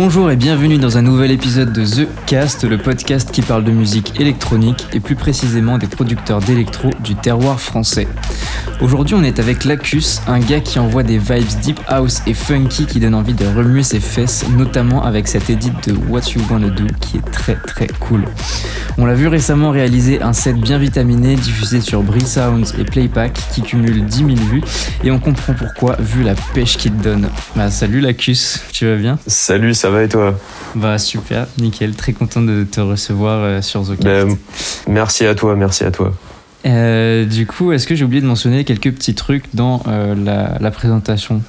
Bonjour et bienvenue dans un nouvel épisode de The Cast, le podcast qui parle de musique électronique et plus précisément des producteurs d'électro du terroir français. Aujourd'hui, on est avec Lacus, un gars qui envoie des vibes deep house et funky qui donne envie de remuer ses fesses, notamment avec cette edit de What You Wanna Do qui est très très cool. On l'a vu récemment réaliser un set bien vitaminé diffusé sur Bree Sounds et Playpack qui cumule 10 000 vues et on comprend pourquoi vu la pêche qu'il donne. Bah salut Lacus, tu vas bien? Salut, ça va et toi Bah super, nickel, très content de te recevoir euh, sur The ben, merci à toi, merci à toi. Euh, du coup, est-ce que j'ai oublié de mentionner quelques petits trucs dans euh, la, présentation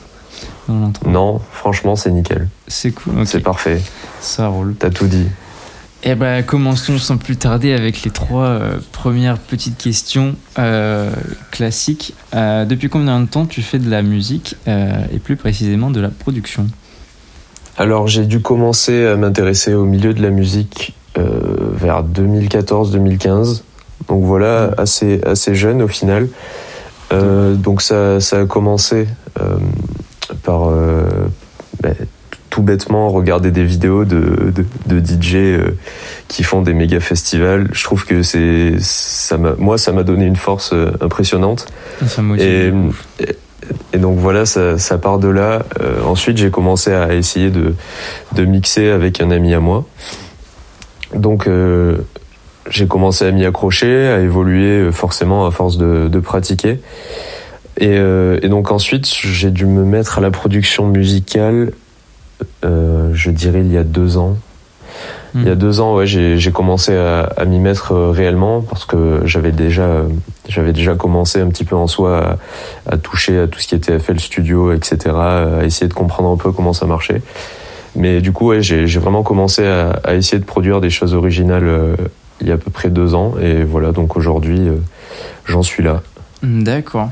dans Non, franchement, c'est nickel. C'est cool. C'est parfait. Ça roule. T'as tout dit. Eh ben, commençons sans plus tarder avec les trois premières petites questions classiques. depuis combien de temps tu fais de la musique et plus précisément de la production? Alors j'ai dû commencer à m'intéresser au milieu de la musique euh, vers 2014-2015. Donc voilà, assez, assez jeune au final. Euh, donc ça, ça, a commencé euh, par bah, tout bêtement regarder des vidéos de, de, DJ qui font des méga festivals. Je trouve que c'est ça moi ça m'a donné une force impressionnante. Ça et, et donc voilà, ça, part de là. Euh, ensuite, j'ai commencé à essayer de, de, mixer avec un ami à moi. Donc euh, j'ai commencé à m'y accrocher, à évoluer euh, forcément à force de, pratiquer. Et, et, donc ensuite, j'ai dû me mettre à la production musicale, je dirais il y a deux ans. Il y a hmm. deux ans, ouais, j'ai commencé à, à m'y mettre euh, réellement parce que j'avais déjà, j'avais déjà commencé un petit peu en soi à, à, toucher à tout ce qui était FL Studio, etc., à essayer de comprendre un peu comment ça marchait. Mais du coup, ouais, j'ai vraiment commencé à, à, essayer de produire des choses originales euh, il y a à peu près deux ans. Et voilà, donc aujourd'hui, euh, j'en suis là. D'accord.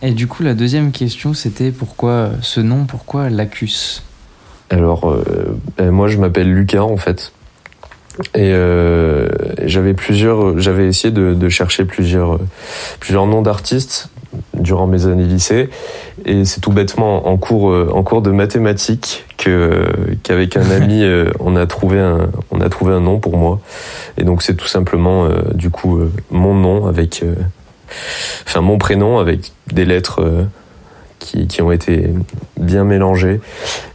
Et du coup, la deuxième question, c'était pourquoi ce nom, pourquoi Lacus? Alors, ben, moi, je m'appelle Lucas, en fait. Et euh, j'avais plusieurs, j'avais essayé de, de, chercher plusieurs, plusieurs noms d'artistes durant mes années lycée, et c'est tout bêtement en cours, euh, en cours de mathématiques que qu'avec un ami euh, on a trouvé un, on a trouvé un nom pour moi, et donc c'est tout simplement euh, du coup mon nom avec, enfin mon prénom avec des lettres qui, qui, ont été bien mélangés.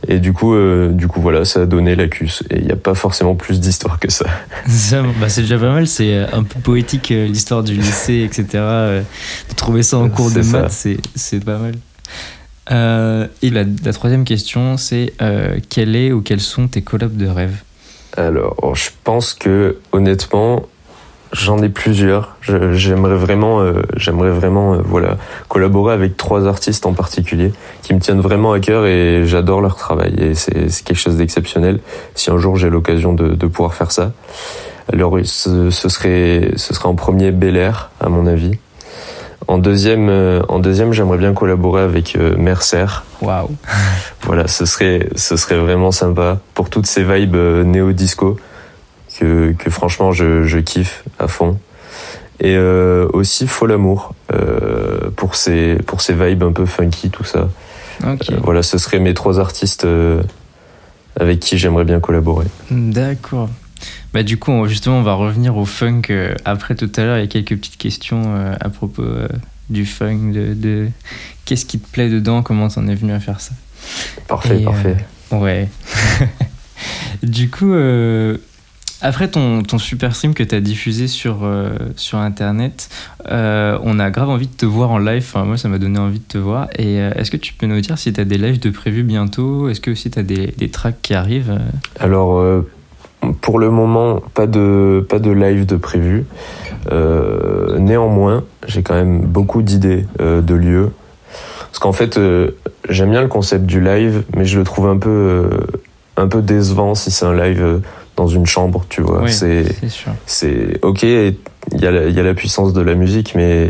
Et du coup, euh, du coup voilà, ça a donné l'ACUS. Et il n'y a pas forcément plus d'histoire que ça. bah c'est déjà pas mal, c'est euh, un peu poétique euh, l'histoire du lycée, etc. de trouver ça en cours de maths, c'est pas mal. et la, la, troisième question, c'est quel est ou quels sont tes collabs de rêve? Alors, je pense que honnêtement, J'en ai plusieurs. J'aimerais vraiment, euh, j'aimerais vraiment, euh, voilà, collaborer avec trois artistes en particulier qui me tiennent vraiment à cœur et j'adore leur travail et c'est quelque chose d'exceptionnel. Si un jour j'ai l'occasion de, de, pouvoir faire ça, alors ce, ce, serait, ce serait en premier Bel Air à mon avis. En deuxième, euh, en deuxième, j'aimerais bien collaborer avec Mercer. Waouh. Voilà, ce serait, ce serait vraiment sympa pour toutes ces vibes néo disco que, que franchement je, je, kiffe à fond. Et euh, aussi Fol Amour euh, pour ses pour ses vibes un peu funky tout ça. Okay. Euh, voilà, ce seraient mes trois artistes euh, avec qui j'aimerais bien collaborer. D'accord. Bah du coup, justement, on va revenir au funk après tout à l'heure. Il y a quelques petites questions à propos du funk, de, de qu'est-ce qui te plaît dedans, comment t'en es venu à faire ça? Parfait, parfait. ouais. du coup, après ton, super stream que tu as diffusé sur, euh, sur Internet, euh, on a grave envie de te voir en live. Moi, ça m'a donné envie de te voir. Et euh, est-ce que tu peux nous dire si tu as des lives de prévus bientôt? Est-ce que aussi tu as des, des, tracks qui arrivent? Alors, pour le moment, pas de, pas de live de prévu. néanmoins, j'ai quand même beaucoup d'idées de lieux. Parce qu'en fait, j'aime bien le concept du live, mais je le trouve un peu, un peu décevant si c'est un live dans une chambre, tu vois. c'est c'est ok, il y, a la, y a la puissance de la musique, mais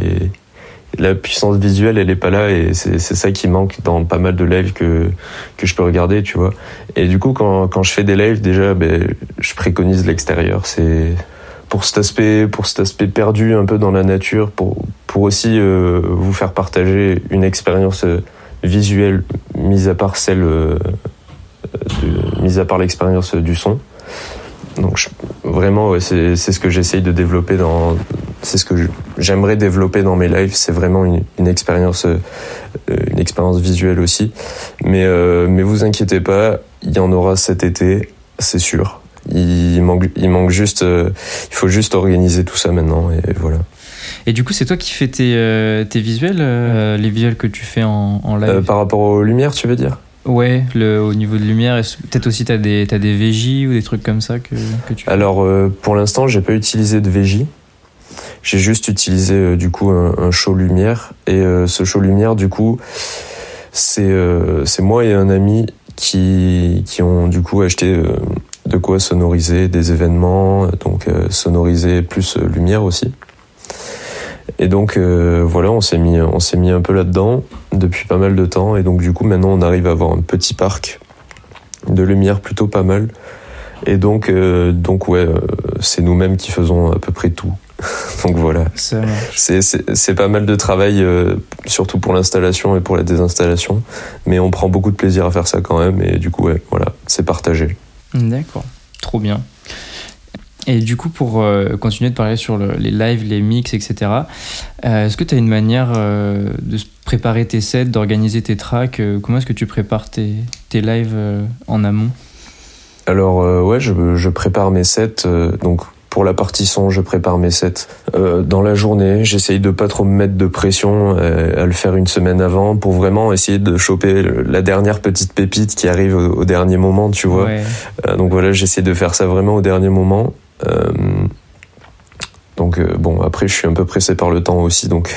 la puissance visuelle, elle est pas là et c'est ça qui manque dans pas mal de lives que que je peux regarder, tu vois. Et du coup, quand quand je fais des lives, déjà, ben, je préconise l'extérieur. C'est pour cet aspect pour cet aspect perdu un peu dans la nature, pour pour aussi euh, vous faire partager une expérience visuelle, mise à part celle euh, de, mis à part l'expérience du son. Donc vraiment, ouais, c'est ce que j'essaye de développer dans, c'est ce que j'aimerais développer dans mes lives. C'est vraiment une, une expérience, euh, une expérience visuelle aussi. Mais euh, mais vous inquiétez pas, il y en aura cet été, c'est sûr. Il manque, il manque juste, euh, il faut juste organiser tout ça maintenant et voilà. Et du coup, c'est toi qui fais tes, euh, tes visuels, euh, les visuels que tu fais en, en live? Par rapport aux lumières, tu veux dire? Ouais, au niveau de lumière, peut-être aussi tu as des, as des VJ ou des trucs comme ça que, Alors, pour l'instant, j'ai pas utilisé de VJ. J'ai juste utilisé du coup un, un, show lumière. Et ce show lumière, du coup, c'est c'est moi et un ami qui, qui ont du coup acheté de quoi sonoriser des événements, donc euh, sonoriser plus euh, lumière aussi. Et donc euh, voilà, on s'est mis, on s'est mis un peu là-dedans depuis pas mal de temps, et donc du coup maintenant on arrive à avoir un petit parc de lumière plutôt pas mal. Et donc, donc ouais, c'est nous-mêmes qui faisons à peu près tout. donc voilà. C'est pas mal de travail, surtout pour l'installation et pour la désinstallation. Mais on prend beaucoup de plaisir à faire ça quand même. Et du coup, ouais, voilà, c'est partagé. D'accord, trop bien. Et du coup, pour euh, continuer de parler sur les lives, les mix, etc., euh, est-ce que tu as une manière euh, de préparer tes sets, d'organiser tes tracks Comment est-ce que tu prépares tes, tes lives en amont? Alors, ouais, je, je, prépare mes sets. donc, pour la partie son, je prépare mes sets dans la journée. J'essaye de pas trop me mettre de pression à, le faire une semaine avant pour vraiment essayer de choper la dernière petite pépite qui arrive au, dernier moment, tu vois. Donc voilà, j'essaie de faire ça vraiment au dernier moment. Donc bon, après je suis un peu pressé par le temps aussi, donc.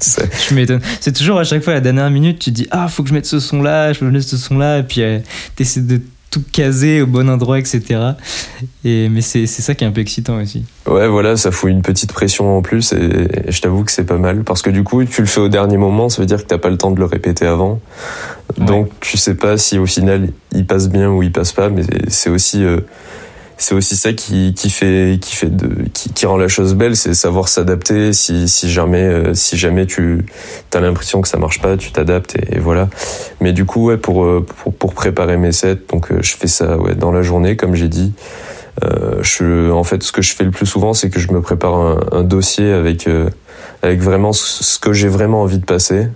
je m'étonne. C'est toujours à chaque fois à la dernière minute, tu te dis ah faut que je mette ce son là, je mette ce son là, et puis tu essaies de tout casé au bon endroit, etc. Et, mais c'est ça qui est un peu excitant aussi. Ouais, voilà, ça fout une petite pression en plus et, je t'avoue que c'est pas mal parce que du coup, tu le fais au dernier moment, ça veut dire que t'as pas le temps de le répéter avant. Donc, tu sais pas si au final il passe bien ou il passe pas, mais c'est aussi. Euh, c'est aussi ça qui, qui fait qui fait de qui, qui rend la chose belle c'est savoir s'adapter. Si, si jamais euh, si jamais tu as l'impression que ça marche pas tu t'adaptes et, voilà. Mais du coup ouais pour euh, pour, pour préparer mes sets donc euh, je fais ça ouais dans la journée comme j'ai dit. Euh, je en fait ce que je fais le plus souvent c'est que je me prépare un, un dossier avec avec vraiment ce que j'ai vraiment envie de passer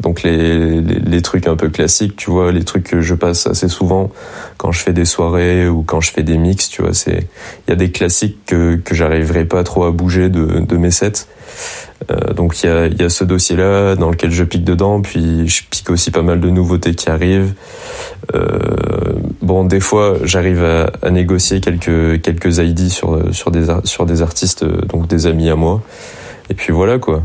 donc les, les, trucs un peu classiques, tu vois, les trucs que je passe assez souvent quand je fais des soirées ou quand je fais des mix, tu vois, c'est il y a des classiques que que j'arriverai pas trop à bouger de, de mes sets. Euh, donc il y a, y a ce dossier-là dans lequel je pique dedans, puis je pique aussi pas mal de nouveautés qui arrivent. Euh, bon, des fois, j'arrive à, à, négocier quelques quelques ID sur sur des sur des artistes, donc des amis à moi. Et puis voilà quoi,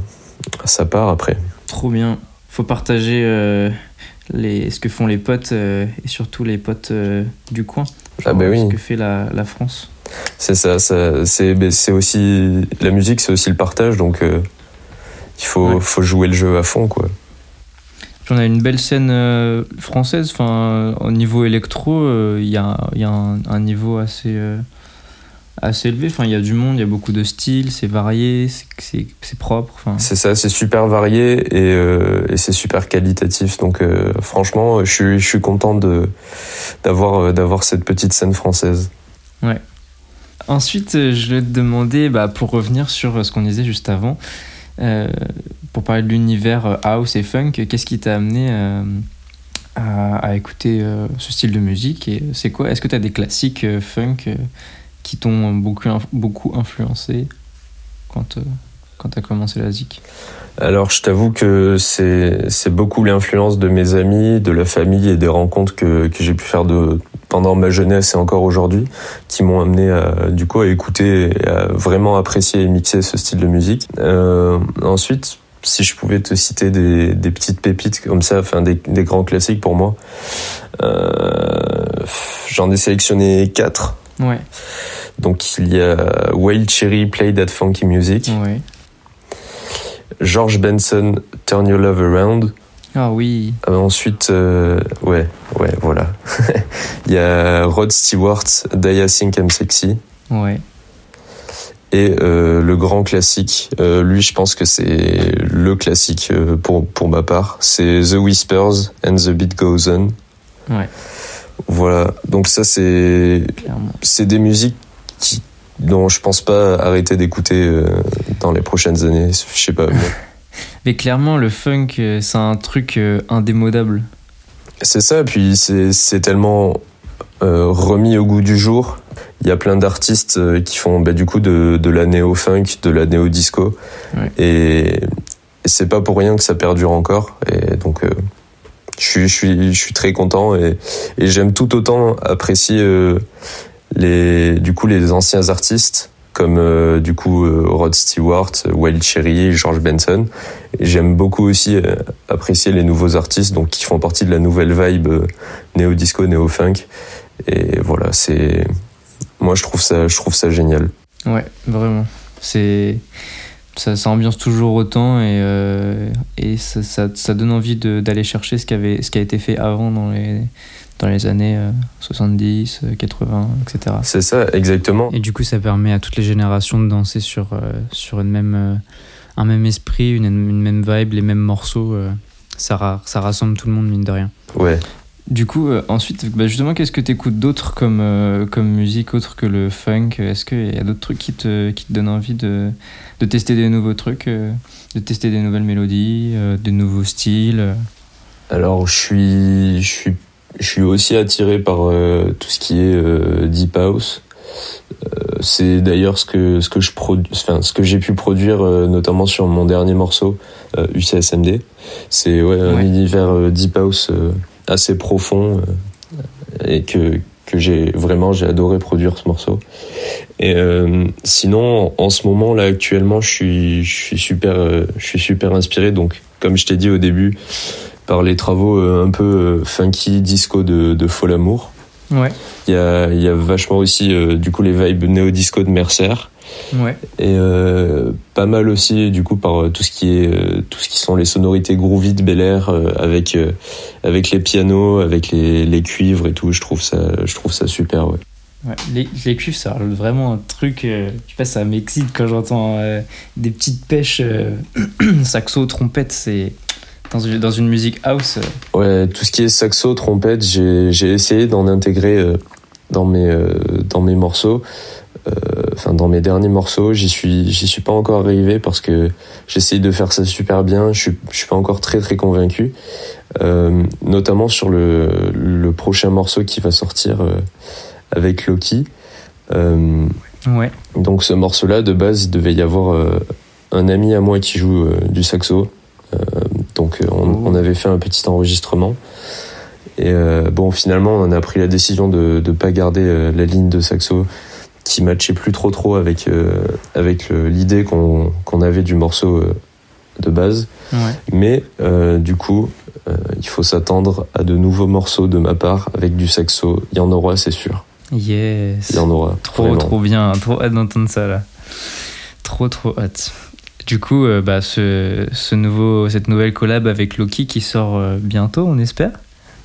ça part après. Trop bien faut partager euh, les, ce que font les potes euh, et surtout les potes euh, du coin. ah bah oui. Ce que fait la, la France. C'est ça, ça c'est aussi la musique, c'est aussi le partage, donc il faut, faut jouer le jeu à fond, quoi. on a une belle scène française, enfin, au niveau électro, il y a, y a un, un, niveau assez assez élevé. Enfin, il y a du monde, il y a beaucoup de styles, c'est varié, c'est propre. Enfin. C'est ça, c'est super varié et, euh, et c'est super qualitatif. Donc, euh, franchement, je suis, je suis content d'avoir euh, d'avoir cette petite scène française. Ouais. Ensuite, je vais te demander, bah, pour revenir sur ce qu'on disait juste avant, euh, pour parler de l'univers house et funk, qu'est-ce qui t'a amené à, à, écouter ce style de musique et c'est quoi? Est-ce que tu as des classiques funk qui t'ont beaucoup, beaucoup influencé quand, euh, quand tu as commencé la ZIC Alors, je t'avoue que c'est beaucoup l'influence de mes amis, de la famille et des rencontres que, que j'ai pu faire de, pendant ma jeunesse et encore aujourd'hui qui m'ont amené à, du coup à écouter et à vraiment apprécier et mixer ce style de musique. Euh, ensuite, si je pouvais te citer des, des petites pépites comme ça, enfin des, des grands classiques pour moi, euh, j'en ai sélectionné quatre. Ouais. Donc il y a Whale Cherry Play That Funky Music. George Benson Turn Your Love Around. Ah oui. Euh, ensuite, euh, ouais, ouais, voilà. il y a Rod Stewart Die I Think I'm Sexy. Ouais. Et euh, le grand classique, lui je pense que c'est le classique pour, pour ma part, c'est The Whispers and the Beat Goes On. Ouais. Voilà, donc ça c'est c'est des musiques qui, dont je pense pas arrêter d'écouter euh, dans les prochaines années. Je sais pas. Mais clairement, le funk, euh, c'est un truc euh, indémodable. C'est ça, puis c'est tellement remis au goût du jour. Il y a plein d'artistes qui font bah, du coup de, de la néo-funk, de la néo-disco. Et, c'est pas pour rien que ça perdure encore. Et donc, je suis, je suis, je suis très content et, et j'aime tout autant apprécier euh, les, du coup, les anciens artistes comme euh, du coup euh, Rod Stewart, Wild Cherry, George Benson. J'aime beaucoup aussi apprécier les nouveaux artistes donc qui font partie de la nouvelle vibe néo disco, néo funk. Et voilà, c'est moi je trouve ça, je trouve ça génial. Ouais, vraiment. C'est ça, ambiance toujours autant et, euh, et ça, ça, ça, donne envie d'aller chercher ce qui, avait, ce qui a été fait avant dans les, dans les années 70, 80, etc. C'est ça, exactement. Et du coup, ça permet à toutes les générations de danser sur, euh, sur une même, euh, un même esprit, une, une, même vibe, les mêmes morceaux. ça, ça rassemble tout le monde, mine de rien. Ouais. Du coup, euh, ensuite, bah justement, qu'est-ce que tu écoutes d'autre comme, euh, comme musique autre que le funk? Est-ce qu'il y a d'autres trucs qui te, qui te donnent envie de, de tester des nouveaux trucs, euh, de tester des nouvelles mélodies, des nouveaux styles Alors, je suis, je suis, je suis aussi attiré par tout ce qui est deep house. c'est d'ailleurs ce que ce que je enfin, ce que j'ai pu produire notamment sur mon dernier morceau UCSMD. C'est ouais, un univers deep house assez profond euh, et que que j'ai vraiment j'ai adoré produire ce morceau. Et euh, sinon, en ce moment là actuellement, je suis je suis super euh, je suis super inspiré. Donc, comme je t'ai dit au début, par les travaux un peu funky disco de, de Folamour. Ouais. Il y a y a vachement aussi du coup les vibes néo disco de Mercer. Ouais. Et euh, pas mal aussi du coup par euh, tout ce qui est euh, tout ce qui sont les sonorités groovy de Bel Air avec avec les pianos, avec les, les cuivres et tout. Je trouve ça je trouve ça super. Ouais. Ouais, les, les, cuivres, c'est vraiment un truc. Euh, je sais pas, ça m'excite quand j'entends des petites pêches saxo, trompette. C'est dans une, dans une musique house. Ouais, tout ce qui est saxo, trompette, j'ai essayé d'en intégrer dans mes dans mes morceaux. Euh, enfin dans mes derniers morceaux, j'y suis j'y suis pas encore arrivé parce que j'essaye de faire ça super bien. Je suis je suis pas encore très très convaincu. Euh, notamment sur le le prochain morceau qui va sortir euh, avec Loki. Euh, ouais. Donc ce morceau-là, de base, il devait y avoir un ami à moi qui joue du saxo. Donc on, oh. on, avait fait un petit enregistrement. Et bon, finalement, on a pris la décision de ne pas garder la ligne de saxo qui matchait plus trop trop avec euh, avec l'idée qu'on avait du morceau euh, de base. Mais euh, du coup, il faut s'attendre à de nouveaux morceaux de ma part avec du saxo. Il y en aura, c'est sûr. Yes. Il y en aura. Trop trop bien, trop hâte d'entendre ça là. Trop trop hâte. Du coup, bah, ce, ce, nouveau, cette nouvelle collab avec Loki qui sort bientôt, on espère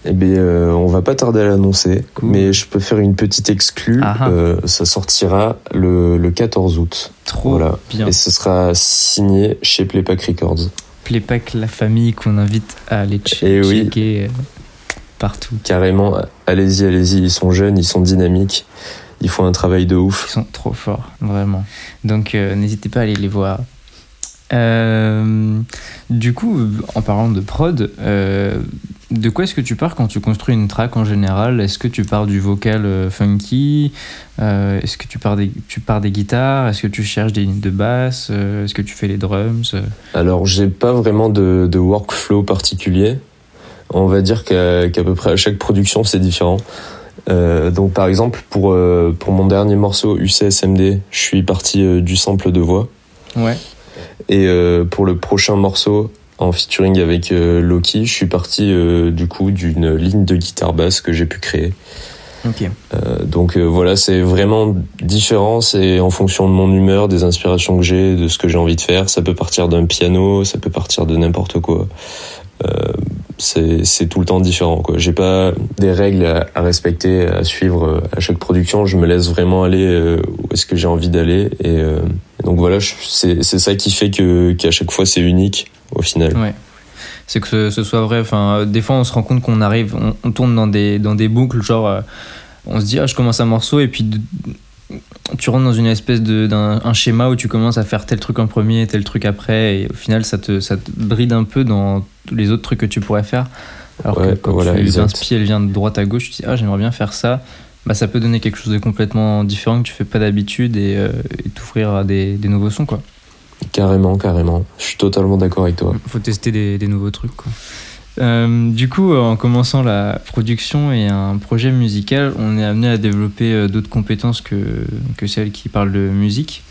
eh bien, euh, on va pas tarder à l'annoncer, mais je peux faire une petite exclue. Ah ah. Euh, ça sortira le, le 14 août. Trop bien. Et ce sera signé chez Playpack Records. Playpack, la famille qu'on invite à aller eh checker euh, partout. Carrément, allez-y, allez-y. Ils sont jeunes, ils sont dynamiques. Ils font un travail de ouf. Ils sont trop forts, vraiment. Donc, n'hésitez pas à aller les voir. Euh, du coup, en parlant de prod, euh, de quoi est-ce que tu pars quand tu construis une track en général? Est-ce que tu pars du vocal euh, funky? Est-ce que tu pars, des, tu pars des guitares? Est-ce que tu cherches des lignes de basse? Est-ce que tu fais les drums? Alors, j'ai pas vraiment de, workflow particulier. On va dire qu'à peu près à chaque production, c'est différent. donc par exemple pour pour mon dernier morceau UCSMD, je suis parti du sample de voix. Ouais. Et euh, pour le prochain morceau, en featuring avec euh, Loki, je suis parti euh, du coup d'une ligne de guitare basse que j'ai pu créer. Okay. Euh, donc voilà, c'est vraiment différent, c'est en fonction de mon humeur, des inspirations que j'ai, de ce que j'ai envie de faire. Ça peut partir d'un piano, ça peut partir de n'importe quoi. Euh, c'est tout le temps différent. J'ai pas des règles à, respecter, à suivre à chaque production. Je me laisse vraiment aller où est-ce que j'ai envie d'aller et donc voilà, c'est ça qui fait que qu'à chaque fois c'est unique au final. Ouais. c'est que ce, soit vrai. Enfin, des fois, on se rend compte qu'on arrive, on, tourne dans des, dans des boucles, genre, euh, on se dit, ah, je commence un morceau, et puis tu rentres dans une espèce de d'un schéma où tu commences à faire tel truc en premier, tel truc après, et au final, ça te, ça te bride un peu dans les autres trucs que tu pourrais faire. Alors que quand voilà, tu elle vient de droite à gauche, tu te dis, ah, j'aimerais bien faire ça. Bah, ça peut donner quelque chose de complètement différent que tu fais pas d'habitude et, euh, t'ouvrir à des, des nouveaux sons, quoi. Carrément, carrément. Je suis totalement d'accord avec toi. Faut tester des, nouveaux trucs. Euh, du coup, euh, en commençant la production et un projet musical, on est amené à développer euh, d'autres compétences que, que celles qui parlent de musique.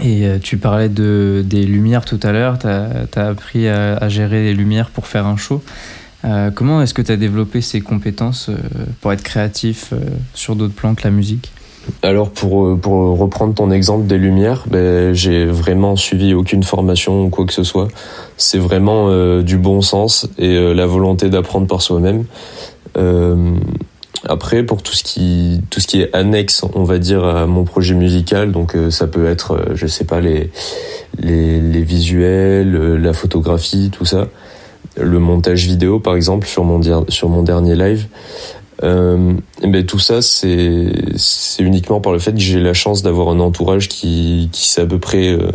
Et tu parlais de, des lumières tout à l'heure, tu as, appris à, gérer les lumières pour faire un show. comment est-ce que tu as développé ces compétences pour être créatif sur d'autres plans que la musique? Alors pour, euh, pour reprendre ton exemple des lumières, ben, j'ai vraiment suivi aucune formation ou quoi que ce soit. C'est vraiment euh, du bon sens et euh, la volonté d'apprendre par soi-même. après, pour tout ce qui tout ce qui est annexe, on va dire à mon projet musical, donc ça peut être, je sais pas, les les, les visuels, la photographie, tout ça, le montage vidéo par exemple sur mon sur mon dernier live. Euh, ben tout ça, c'est c'est uniquement par le fait que j'ai la chance d'avoir un entourage qui qui sait à peu près euh,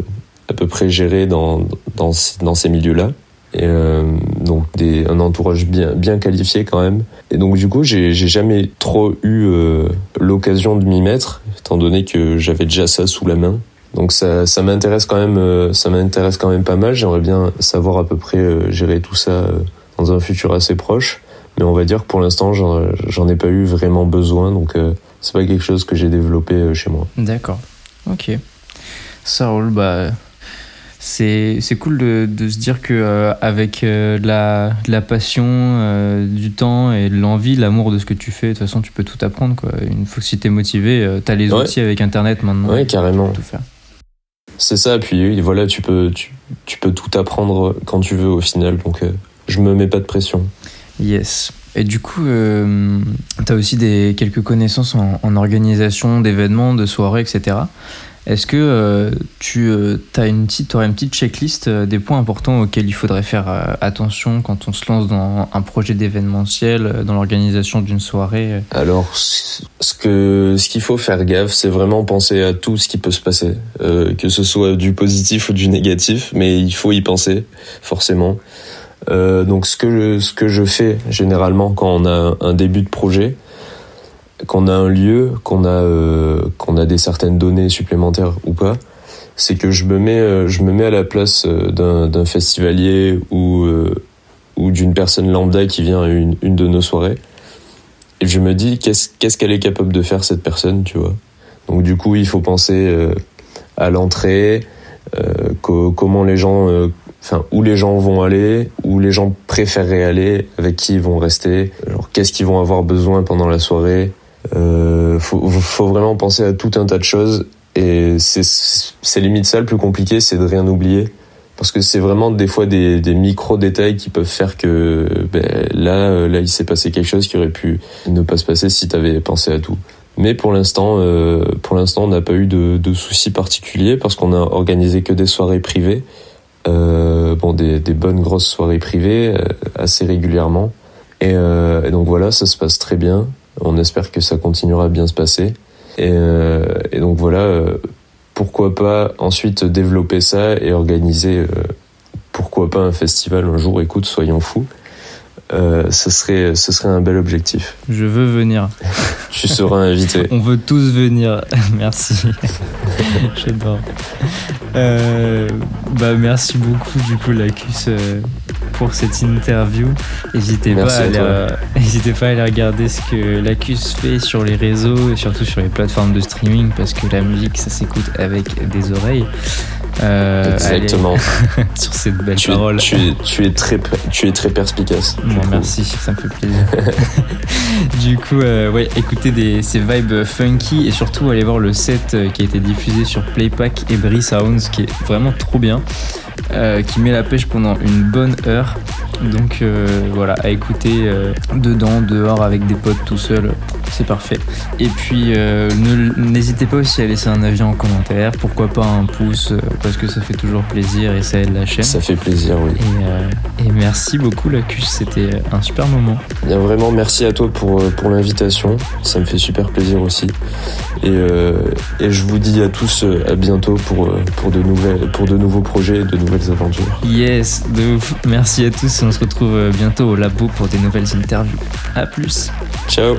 à peu près gérer dans dans dans ces milieux-là. Et euh, donc des, un entourage bien bien qualifié quand même. Et donc du coup, j'ai j'ai jamais trop eu euh, l'occasion de m'y mettre, étant donné que j'avais déjà ça sous la main. Donc ça, ça m'intéresse quand même, euh, ça m'intéresse quand même pas mal. J'aimerais bien savoir à peu près gérer tout ça dans un futur assez proche. Mais on va dire que pour l'instant, j'en ai pas eu vraiment besoin, donc euh, c'est pas quelque chose que j'ai développé euh, chez moi. D'accord. Ok. Ça roule. Bah, c'est cool de, de, se dire que euh, avec de, la, de, la, passion, du temps et de l'envie, l'amour de ce que tu fais, de toute façon, tu peux tout apprendre. Quoi. Une fois que si t'es motivé, t'as les outils avec Internet maintenant. Ouais, carrément. Tout faire. C'est ça. Puis voilà, tu peux, tu, tu, peux tout apprendre quand tu veux au final. Donc, je me mets pas de pression. Yes. Et du coup, euh, tu as aussi des, quelques connaissances en, organisation d'événements, de soirées, etc. Est-ce que euh, tu euh, as une petite, aurais une petite checklist des points importants auxquels il faudrait faire attention quand on se lance dans un projet d'événementiel, dans l'organisation d'une soirée Alors, ce que ce qu'il faut faire gaffe, c'est vraiment penser à tout ce qui peut se passer, que ce soit du positif ou du négatif, mais il faut y penser forcément. Euh, donc ce que je, ce que je fais généralement quand on a un début de projet, qu'on a un lieu, qu'on a euh, qu'on a des certaines données supplémentaires ou pas, c'est que je me mets euh, je me mets à la place d'un festivalier ou ou d'une personne lambda qui vient à une, une de nos soirées et je me dis qu'est-ce qu'elle est capable de faire cette personne, tu vois? Donc du coup, il faut penser à l'entrée, comment les gens enfin où les gens vont aller, où les gens préféreraient aller, avec qui ils vont rester, qu'est-ce qu'ils vont avoir besoin pendant la soirée? Euh, faut, faut vraiment penser à tout un tas de choses et c'est limite ça le plus compliqué, c'est de rien oublier. Parce que c'est vraiment des fois des, des micro-détails qui peuvent faire que ben, là, là, il s'est passé quelque chose qui aurait pu ne pas se passer si tu avais pensé à tout. Mais pour l'instant, euh, pour l'instant, on n'a pas eu de, de soucis particuliers parce qu'on a organisé que des soirées privées euh, bon, des, des, bonnes grosses soirées privées euh, assez régulièrement. Et, euh, et, donc voilà, ça se passe très bien. On espère que ça continuera à bien se passer. Et, euh, et donc voilà, pourquoi pas ensuite développer ça et organiser, pourquoi pas un festival un jour. Écoute, soyons fous. Euh, ce, serait, ce serait un bel objectif. Je veux venir. tu seras invité. On veut tous venir. merci. J'adore. Euh, bah, merci beaucoup, du coup, Lacus, euh, pour cette interview. N'hésitez pas, à aller, pas à aller regarder ce que Lacus fait sur les réseaux et surtout sur les plateformes de streaming parce que la musique, ça s'écoute avec des oreilles. Euh, Exactement. sur cette belle parole. tu, es, tu, es, très, tu es très perspicace. merci, ça me fait plaisir. du coup, euh, ouais, écoutez des, ces vibes funky et surtout allez voir le set euh, qui a été diffusé sur Playpack et Brie Sounds qui est vraiment trop bien. Euh, qui met la pêche pendant une bonne heure. Donc voilà, à écouter dedans, dehors, avec des potes tout seul, c'est parfait. Et puis, euh, n'hésitez pas aussi à laisser un avis en commentaire. Pourquoi pas un pouce, euh, parce que ça fait toujours plaisir et ça aide la chaîne. Ça fait plaisir, oui. Et, merci beaucoup, Lacus. C'était un super moment. Bien, vraiment, merci à toi pour, pour l'invitation. Ça me fait super plaisir aussi. Et, et je vous dis à tous à bientôt pour, pour, de, nouvelles, pour de nouveaux projets et de nouvelles aventures. Yes, de ouf. Merci à tous. On se retrouve bientôt au labo pour des nouvelles interviews. À plus. Ciao